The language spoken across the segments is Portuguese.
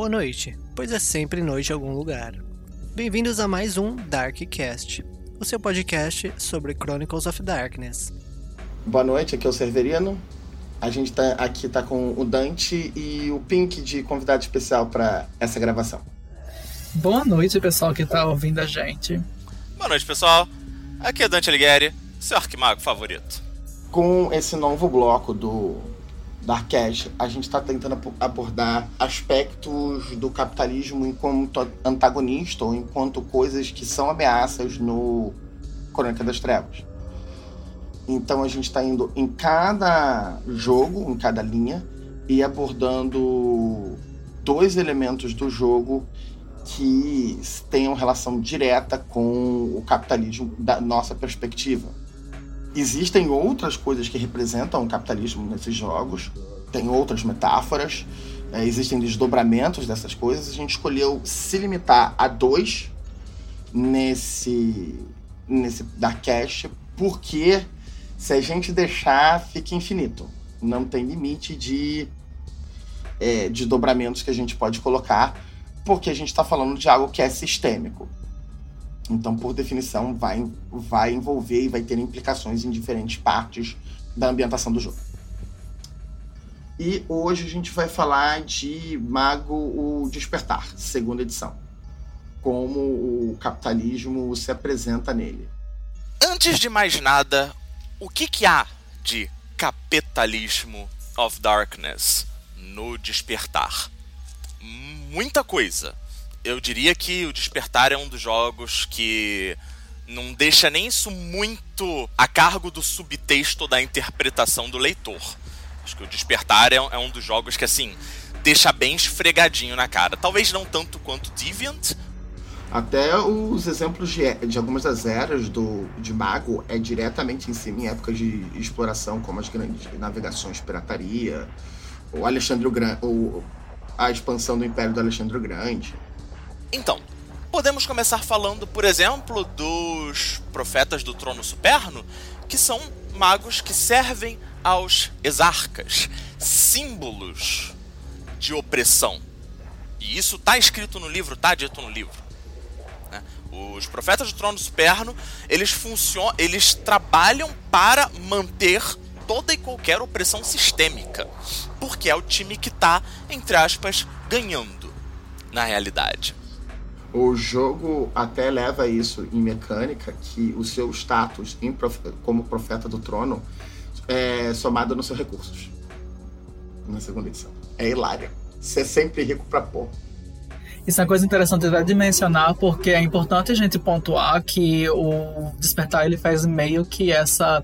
boa noite, pois é sempre noite em algum lugar. Bem-vindos a mais um Darkcast, o seu podcast sobre Chronicles of Darkness. Boa noite, aqui é o Severino. A gente tá aqui tá com o Dante e o Pink de convidado especial para essa gravação. Boa noite, pessoal que tá ouvindo a gente. Boa noite, pessoal. Aqui é Dante Alighieri, seu arquimago favorito. Com esse novo bloco do Darkcast, a gente está tentando abordar aspectos do capitalismo enquanto antagonista ou enquanto coisas que são ameaças no Crônica das Trevas. Então a gente está indo em cada jogo, em cada linha, e abordando dois elementos do jogo que tenham relação direta com o capitalismo da nossa perspectiva. Existem outras coisas que representam o capitalismo nesses jogos, tem outras metáforas, é, existem desdobramentos dessas coisas. A gente escolheu se limitar a dois nesse, nesse Darkcast, porque se a gente deixar, fica infinito. Não tem limite de é, desdobramentos que a gente pode colocar, porque a gente está falando de algo que é sistêmico. Então, por definição, vai, vai envolver e vai ter implicações em diferentes partes da ambientação do jogo. E hoje a gente vai falar de Mago o Despertar, segunda edição. Como o capitalismo se apresenta nele. Antes de mais nada, o que, que há de capitalismo of Darkness no Despertar? Muita coisa eu diria que o Despertar é um dos jogos que não deixa nem isso muito a cargo do subtexto da interpretação do leitor. Acho que o Despertar é, é um dos jogos que, assim, deixa bem esfregadinho na cara. Talvez não tanto quanto Deviant. Até os exemplos de, de algumas das eras do, de Mago é diretamente em cima em épocas de exploração, como as grandes navegações pirataria, o Alexandre o Grande, a expansão do Império do Alexandre o Grande. Então, podemos começar falando, por exemplo, dos profetas do trono superno, que são magos que servem aos exarcas, símbolos de opressão. E isso está escrito no livro, está dito no livro. Né? Os profetas do trono superno, eles funcionam, eles trabalham para manter toda e qualquer opressão sistêmica, porque é o time que está, entre aspas, ganhando na realidade. O jogo até leva isso em mecânica, que o seu status como profeta do trono é somado nos seus recursos. Na segunda edição. É hilário. Você é sempre rico pra pôr. Isso é uma coisa interessante de mencionar, porque é importante a gente pontuar que o Despertar ele faz meio que essa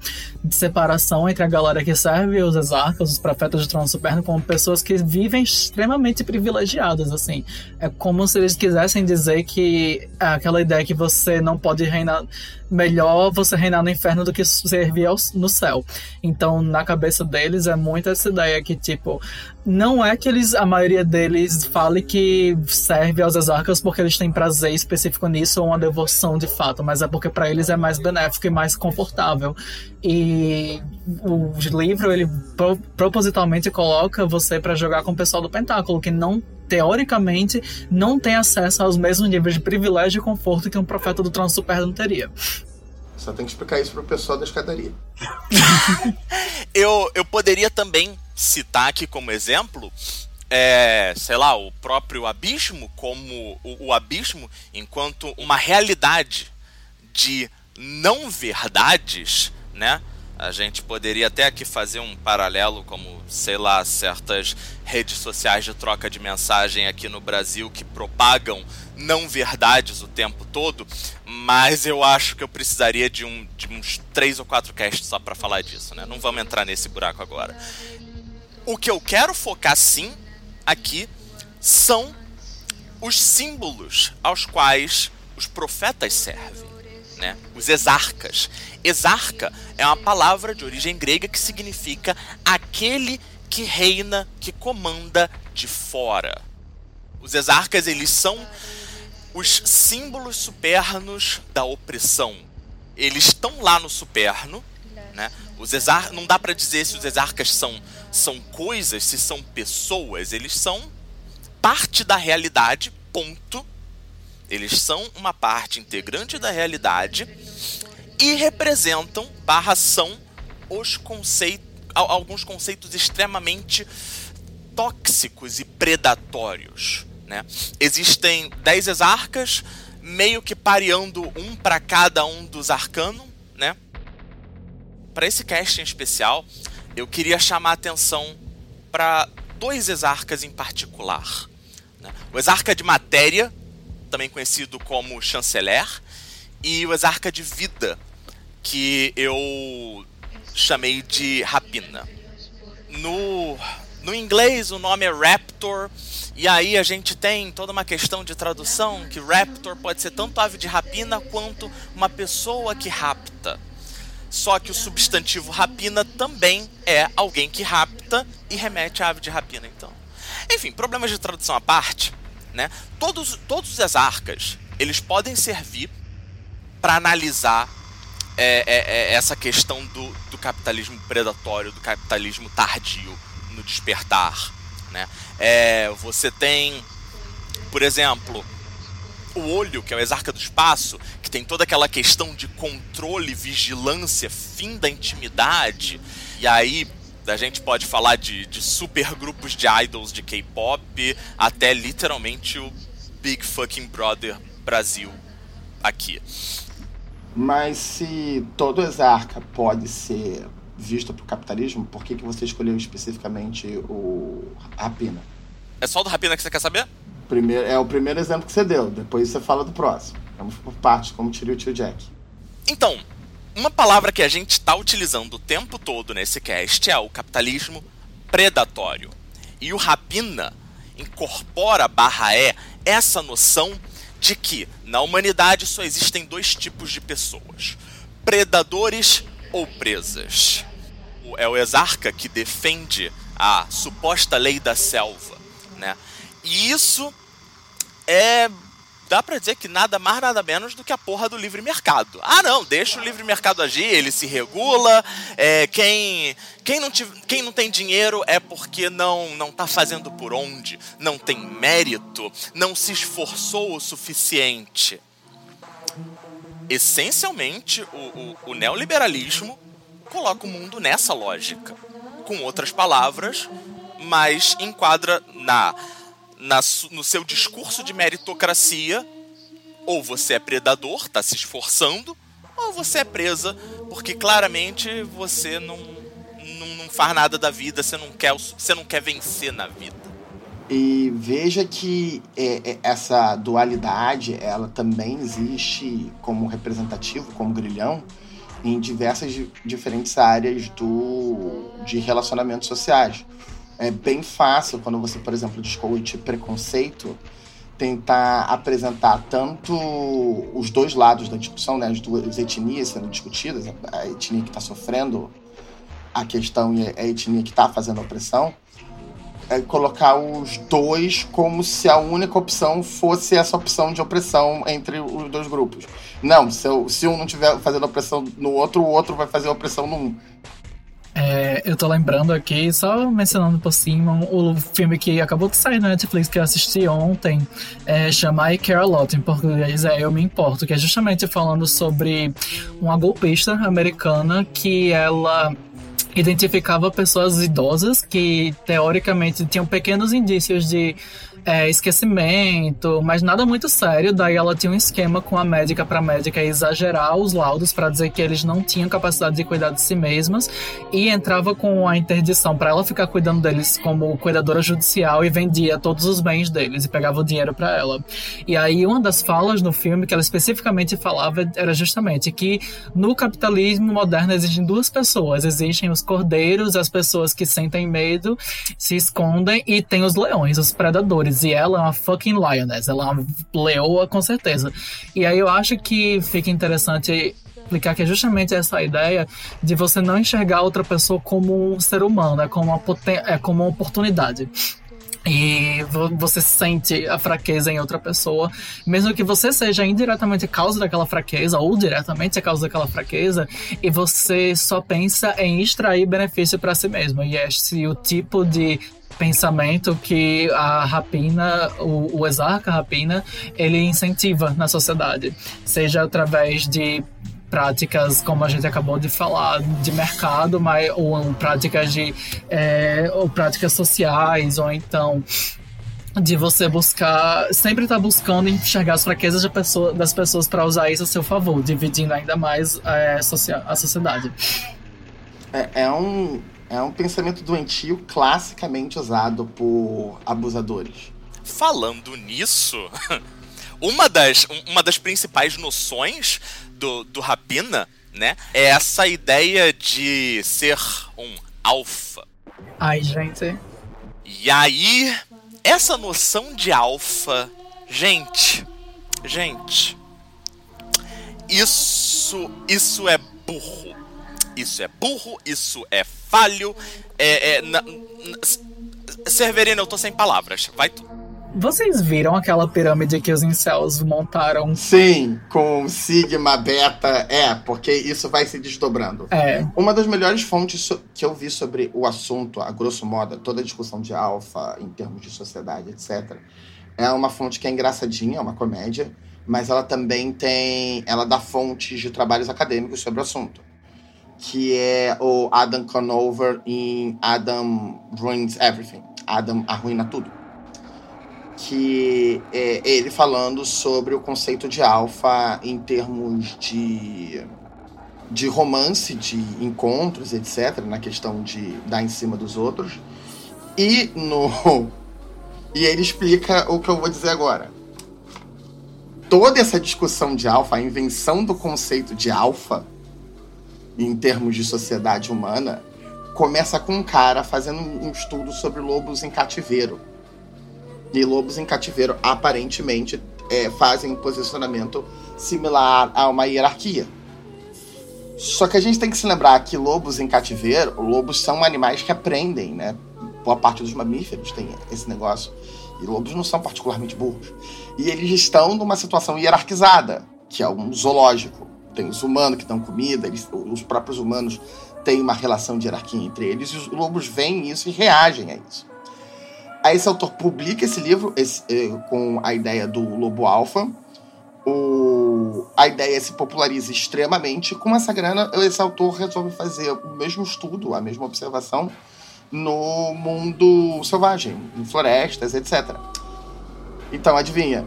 separação entre a galera que serve os exarcas, os profetas de trono superno, como pessoas que vivem extremamente privilegiadas, assim. É como se eles quisessem dizer que é aquela ideia que você não pode reinar melhor você reinar no inferno do que servir no céu. Então, na cabeça deles é muito essa ideia que, tipo, não é que eles, a maioria deles fale que serve aos exarcas porque eles têm prazer específico nisso ou uma devoção de fato, mas é porque para eles é mais benéfico e mais confortável. E o livro, ele pro, propositalmente coloca você para jogar com o pessoal do Pentáculo, que não teoricamente, não tem acesso aos mesmos níveis de privilégio e conforto que um profeta do trono superno teria. Só tem que explicar isso pro pessoal da escadaria. eu, eu poderia também citar aqui como exemplo é, sei lá, o próprio abismo como o, o, abismo enquanto uma realidade de não verdades, né? A gente poderia até aqui fazer um paralelo, como, sei lá, certas redes sociais de troca de mensagem aqui no Brasil que propagam não verdades o tempo todo, mas eu acho que eu precisaria de, um, de uns três ou quatro casts só para falar disso, né? Não vamos entrar nesse buraco agora. O que eu quero focar sim aqui são os símbolos aos quais os profetas servem, né? Os exarcas. Exarca é uma palavra de origem grega que significa aquele que reina, que comanda de fora. Os exarcas, eles são os símbolos supernos da opressão. Eles estão lá no superno, né? Os exar não dá para dizer se os exarcas são são coisas, se são pessoas, eles são parte da realidade, ponto. Eles são uma parte integrante da realidade e representam, barra são, os conceitos, alguns conceitos extremamente tóxicos e predatórios. Né? Existem dez exarcas, meio que pareando um para cada um dos arcanos? Para esse casting especial, eu queria chamar a atenção para dois exarcas em particular. Né? O exarca de matéria, também conhecido como chanceler, e o exarca de vida, que eu chamei de rapina. No, no inglês o nome é Raptor, e aí a gente tem toda uma questão de tradução que Raptor pode ser tanto ave de rapina quanto uma pessoa que rapta. Só que o substantivo rapina também é alguém que rapta e remete à ave de rapina, então. Enfim, problemas de tradução à parte, né? Todos, todos os exarcas, eles podem servir para analisar é, é, é, essa questão do, do capitalismo predatório, do capitalismo tardio no despertar, né? É, você tem, por exemplo, o olho, que é o exarca do espaço, que tem toda aquela questão de controle, vigilância, fim da intimidade. E aí a gente pode falar de, de super grupos de idols de K-pop até literalmente o Big Fucking Brother Brasil aqui. Mas se todo exarca pode ser visto para o capitalismo, por que, que você escolheu especificamente o Rapina? É só do Rapina que você quer saber? Primeiro, é o primeiro exemplo que você deu, depois você fala do próximo. Vamos por partes, como tirou o tio Jack. Então, uma palavra que a gente está utilizando o tempo todo nesse cast é o capitalismo predatório. E o Rapina incorpora barra é essa noção de que na humanidade só existem dois tipos de pessoas: predadores ou presas. É o exarca que defende a suposta lei da selva, né? E isso é dá para dizer que nada mais, nada menos do que a porra do livre mercado. Ah, não, deixa o livre mercado agir, ele se regula. É, quem, quem, não tiv, quem não tem dinheiro é porque não não tá fazendo por onde, não tem mérito, não se esforçou o suficiente. Essencialmente, o, o, o neoliberalismo coloca o mundo nessa lógica. Com outras palavras, mas enquadra na na, no seu discurso de meritocracia, ou você é predador, está se esforçando, ou você é presa, porque claramente você não, não, não, faz nada da vida, você não quer, você não quer vencer na vida. E veja que é, é, essa dualidade, ela também existe como representativo, como grilhão, em diversas diferentes áreas do, de relacionamentos sociais é bem fácil quando você, por exemplo, discute preconceito, tentar apresentar tanto os dois lados da discussão, né, as duas etnias sendo discutidas, a etnia que está sofrendo a questão e a etnia que está fazendo a opressão, é colocar os dois como se a única opção fosse essa opção de opressão entre os dois grupos. Não, se, eu, se um não estiver fazendo opressão no outro, o outro vai fazer opressão no. É, eu tô lembrando aqui, só mencionando por cima, o filme que acabou de sair na Netflix que eu assisti ontem, é, chama I Care A Lot, em português é Eu Me Importo, que é justamente falando sobre uma golpista americana que ela identificava pessoas idosas que teoricamente tinham pequenos indícios de é, esquecimento, mas nada muito sério. Daí ela tinha um esquema com a médica para a médica exagerar os laudos para dizer que eles não tinham capacidade de cuidar de si mesmas e entrava com a interdição para ela ficar cuidando deles como cuidadora judicial e vendia todos os bens deles e pegava o dinheiro para ela. E aí uma das falas no filme que ela especificamente falava era justamente que no capitalismo moderno existem duas pessoas, existem os cordeiros, as pessoas que sentem medo, se escondem e tem os leões, os predadores e ela é uma fucking lioness. Ela é uma leoa, com certeza. E aí eu acho que fica interessante explicar que é justamente essa ideia de você não enxergar outra pessoa como um ser humano, é como uma, é como uma oportunidade. E você sente a fraqueza em outra pessoa, mesmo que você seja indiretamente causa daquela fraqueza ou diretamente a causa daquela fraqueza, e você só pensa em extrair benefício para si mesmo. E esse o tipo de pensamento que a rapina, o, o exarca rapina, ele incentiva na sociedade, seja através de práticas, como a gente acabou de falar, de mercado, mas, ou práticas de é, ou práticas sociais, ou então de você buscar, sempre estar tá buscando enxergar as fraquezas pessoa, das pessoas para usar isso a seu favor, dividindo ainda mais é, a sociedade. É, é, um, é um pensamento doentio classicamente usado por abusadores. Falando nisso, uma das, uma das principais noções do, do Rapina, né, é essa ideia de ser um alfa. Ai, gente. E aí, essa noção de alfa, gente, gente, isso, isso é burro. Isso é burro, isso é falho. É, é na, na, Severino, eu tô sem palavras. Vai tu. Vocês viram aquela pirâmide que os incels montaram? Sim, com sigma, beta, é, porque isso vai se desdobrando. É. Uma das melhores fontes que eu vi sobre o assunto, a grosso modo, toda a discussão de alfa em termos de sociedade, etc., é uma fonte que é engraçadinha, é uma comédia, mas ela também tem. Ela dá fontes de trabalhos acadêmicos sobre o assunto. Que é o Adam Conover em Adam Ruins Everything. Adam arruina tudo que é ele falando sobre o conceito de alfa em termos de, de romance, de encontros, etc., na questão de dar em cima dos outros. E no. E ele explica o que eu vou dizer agora. Toda essa discussão de alfa, a invenção do conceito de alfa, em termos de sociedade humana, começa com um cara fazendo um estudo sobre lobos em cativeiro e lobos em cativeiro aparentemente é, fazem um posicionamento similar a uma hierarquia. Só que a gente tem que se lembrar que lobos em cativeiro, lobos são animais que aprendem, né? Boa parte dos mamíferos tem esse negócio. E lobos não são particularmente burros. E eles estão numa situação hierarquizada, que é um zoológico. Tem os humanos que dão comida, eles, os próprios humanos têm uma relação de hierarquia entre eles, e os lobos veem isso e reagem a isso. Aí esse autor publica esse livro esse, eh, com a ideia do lobo alfa. O, a ideia se populariza extremamente. Com essa grana, esse autor resolve fazer o mesmo estudo, a mesma observação no mundo selvagem, em florestas, etc. Então, adivinha?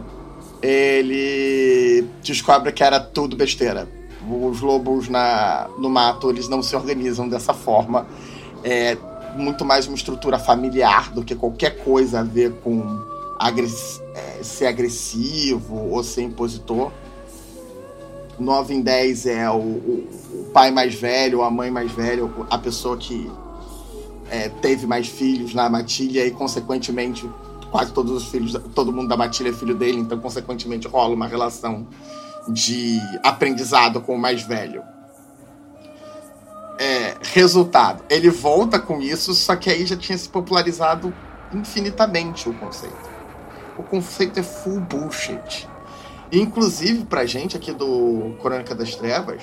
Ele descobre que era tudo besteira. Os lobos na, no mato, eles não se organizam dessa forma. É, muito mais uma estrutura familiar do que qualquer coisa a ver com agress é, ser agressivo ou ser impositor. 9 em 10 é o, o, o, pai mais velho, a mãe mais velha, a pessoa que é, teve mais filhos na matilha e, consequentemente, quase todos os filhos, todo mundo da matilha é filho dele, então, consequentemente, rola uma relação de aprendizado com o mais velho. É, resultado, ele volta com isso, só que aí já tinha se popularizado infinitamente o conceito. O conceito é full bullshit. Inclusive, pra gente aqui do Crônica das Trevas,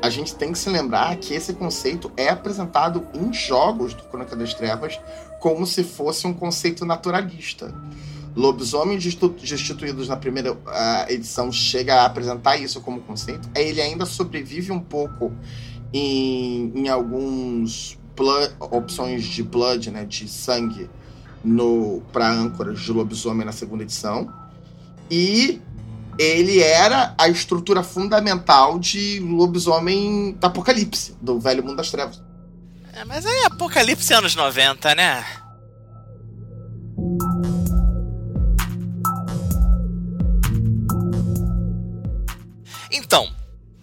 a gente tem que se lembrar que esse conceito é apresentado em jogos do Crônica das Trevas como se fosse um conceito naturalista. Lobisomens destituídos na primeira uh, edição chega a apresentar isso como conceito. Ele ainda sobrevive um pouco em, em alguns opções de blood, né, de sangue, para âncoras de lobisomem na segunda edição. E ele era a estrutura fundamental de lobisomem da Apocalipse, do Velho Mundo das Trevas. É, mas aí Apocalipse anos 90, né?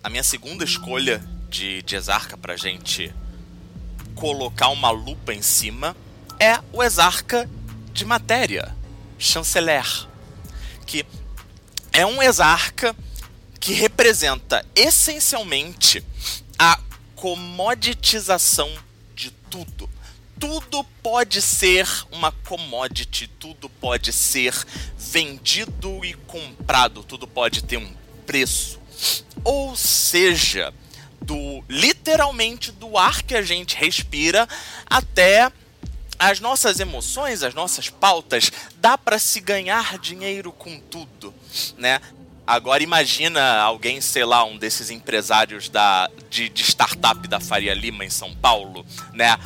A minha segunda escolha de, de Exarca pra gente colocar uma lupa em cima é o Exarca de Matéria, Chanceler, que é um Exarca que representa essencialmente a comoditização de tudo. Tudo pode ser uma commodity, tudo pode ser vendido e comprado, tudo pode ter um preço. Ou seja, do literalmente do ar que a gente respira até as nossas emoções, as nossas pautas, dá para se ganhar dinheiro com tudo, né? Agora imagina alguém, sei lá, um desses empresários da, de, de startup da Faria Lima em São Paulo, né?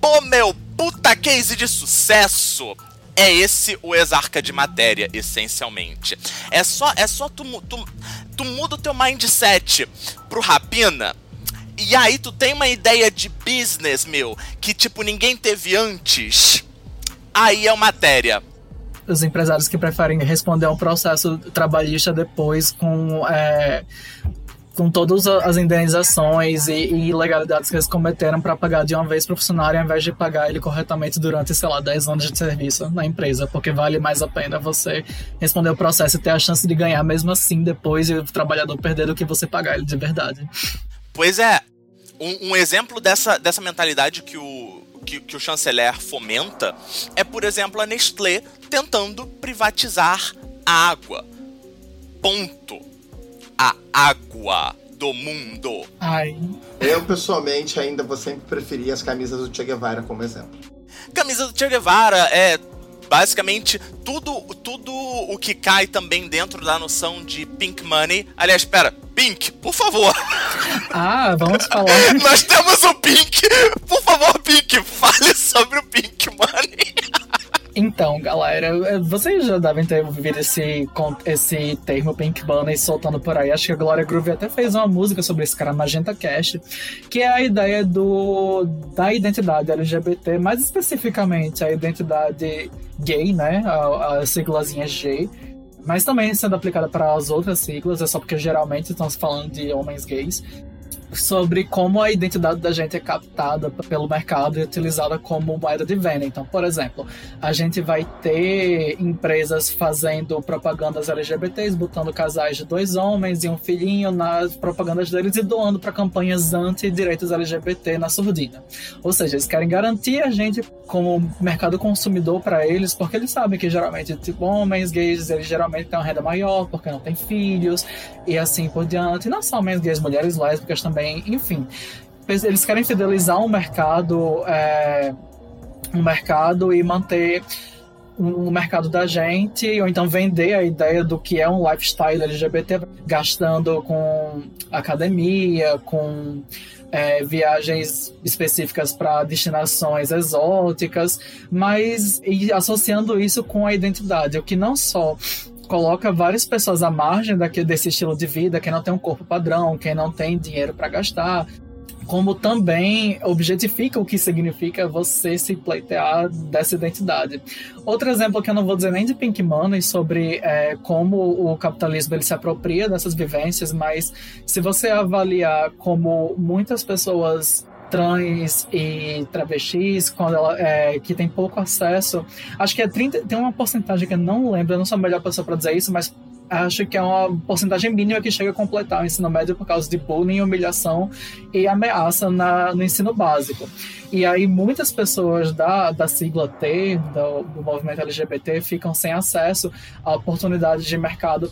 Pô, meu, puta case de sucesso! É esse o exarca de matéria, essencialmente. É só, é só tu, tu, tu muda o teu mindset pro Rapina, e aí tu tem uma ideia de business, meu, que tipo ninguém teve antes. Aí é uma matéria os empresários que preferem responder a um processo trabalhista depois com é, com todas as indenizações e, e ilegalidades que eles cometeram para pagar de uma vez o funcionário ao invés de pagar ele corretamente durante, sei lá, 10 anos de serviço na empresa, porque vale mais a pena você responder o processo e ter a chance de ganhar mesmo assim depois e o trabalhador perder do que você pagar ele de verdade. Pois é, um, um exemplo dessa, dessa mentalidade que o, que, que, o chanceler fomenta é, por exemplo, a Nestlé tentando privatizar a água. Ponto. A água do mundo. Ai. Eu, pessoalmente, ainda vou sempre preferir as camisas do Che Guevara como exemplo. Camisa do Che Guevara é basicamente tudo, tudo o que cai também dentro da noção de pink money. Aliás, espera, Pink, por favor. Ah, vamos falar. Nós temos o Pink. Por favor, Pink, fale sobre o Pink Money. Então, galera, é, vocês já devem ter ouvido esse, esse termo Pink Money soltando por aí. Acho que a Glória Groove até fez uma música sobre esse cara, Magenta Cash, que é a ideia do, da identidade LGBT, mais especificamente a identidade gay, né? A, a siglazinha G mas também sendo aplicada para as outras siglas, é só porque geralmente estamos falando de homens gays sobre como a identidade da gente é captada pelo mercado e utilizada como moeda de venda. Então, por exemplo, a gente vai ter empresas fazendo propagandas LGBTs, botando casais de dois homens e um filhinho nas propagandas deles e doando para campanhas anti-direitos LGBT na surdina. Ou seja, eles querem garantir a gente como mercado consumidor para eles, porque eles sabem que geralmente tipo, homens gays, eles geralmente têm uma renda maior, porque não têm filhos e assim por diante. E não só homens gays, mulheres lésbicas também também, enfim. Eles querem fidelizar um mercado, é, um mercado e manter o mercado da gente, ou então vender a ideia do que é um lifestyle LGBT, gastando com academia, com é, viagens específicas para destinações exóticas, mas associando isso com a identidade, o que não só coloca várias pessoas à margem daquele, desse estilo de vida, quem não tem um corpo padrão, quem não tem dinheiro para gastar, como também objetifica o que significa você se pleitear dessa identidade. Outro exemplo que eu não vou dizer nem de Pink Money sobre é, como o capitalismo ele se apropria dessas vivências, mas se você avaliar como muitas pessoas trans e travestis, quando ela, é, que tem pouco acesso. Acho que é 30, tem uma porcentagem que eu não lembro, eu não sou a melhor pessoa para dizer isso, mas acho que é uma porcentagem mínima que chega a completar o ensino médio por causa de bullying, humilhação e ameaça na, no ensino básico. E aí muitas pessoas da, da sigla T, do, do movimento LGBT, ficam sem acesso a oportunidades de mercado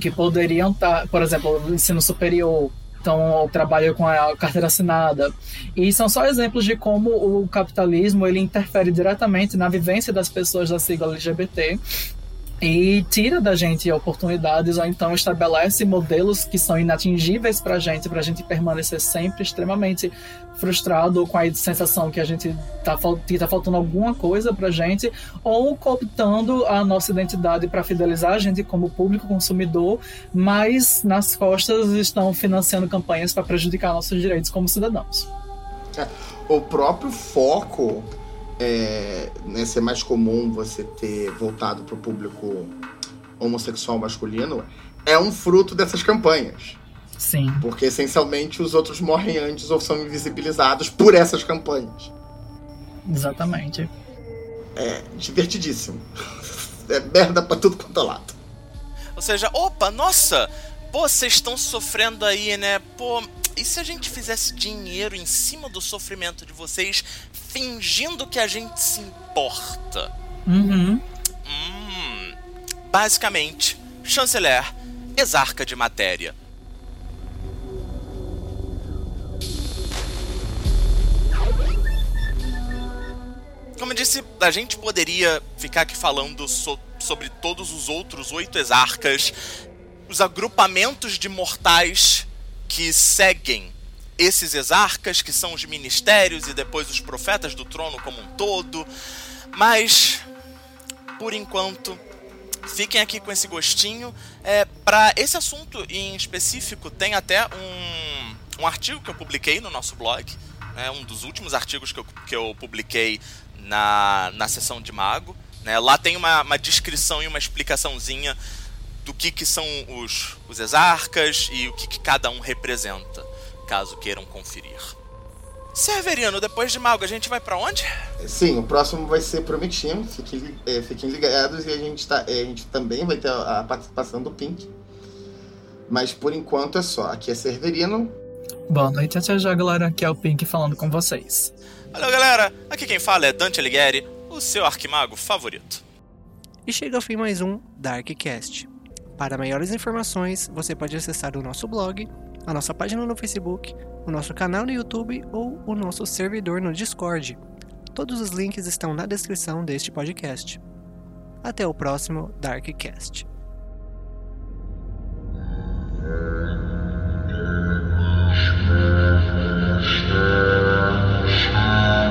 que poderiam estar, tá, por exemplo, no ensino superior, então trabalha com a carteira assinada. E são só exemplos de como o capitalismo ele interfere diretamente na vivência das pessoas da sigla LGBT e tira da gente oportunidades ou então estabelece modelos que são inatingíveis para a gente, para a gente permanecer sempre extremamente frustrado com a sensação que a gente tá, que tá faltando alguma coisa para a gente ou cooptando a nossa identidade para fidelizar a gente como público consumidor, mas nas costas estão financiando campanhas para prejudicar nossos direitos como cidadãos. É, o próprio foco é, né, ser mais comum você ter voltado para o público homossexual masculino é um fruto dessas campanhas. Sim. Porque essencialmente os outros morrem antes ou são invisibilizados por essas campanhas. Exatamente. É divertidíssimo. É merda pra tudo quanto é lado. Ou seja, opa, nossa, pô, vocês estão sofrendo aí, né? Pô, e se a gente fizesse dinheiro em cima do sofrimento de vocês, fingindo que a gente se importa? Uhum. Hum, basicamente, chanceler, exarca de matéria. Como eu disse, a gente poderia ficar aqui falando so sobre todos os outros oito exarcas, os agrupamentos de mortais que seguem esses exarcas, que são os ministérios e depois os profetas do trono como um todo. Mas, por enquanto, fiquem aqui com esse gostinho. É, Para esse assunto em específico, tem até um, um artigo que eu publiquei no nosso blog. É um dos últimos artigos que eu, que eu publiquei na, na sessão de Mago. Né? Lá tem uma, uma descrição e uma explicaçãozinha do que, que são os, os exarcas e o que, que cada um representa caso queiram conferir. Severiano, depois de Mago, a gente vai para onde? Sim, o próximo vai ser Prometindo. Fiquem, é, fiquem ligados e a gente, tá, é, a gente também vai ter a, a, participação do Pink. Mas por enquanto é só. Aqui é Severino. Boa noite, até já, galera. Aqui é o Pink falando com vocês. Olá, galera. Aqui quem fala é Dante Alighieri, o seu arquimago favorito. E chega ao fim mais um Darkcast. Para maiores informações, você pode acessar o nosso blog, a nossa página no Facebook, o nosso canal no YouTube ou o nosso servidor no Discord. Todos os links estão na descrição deste podcast. Até o próximo Darkcast. Sure.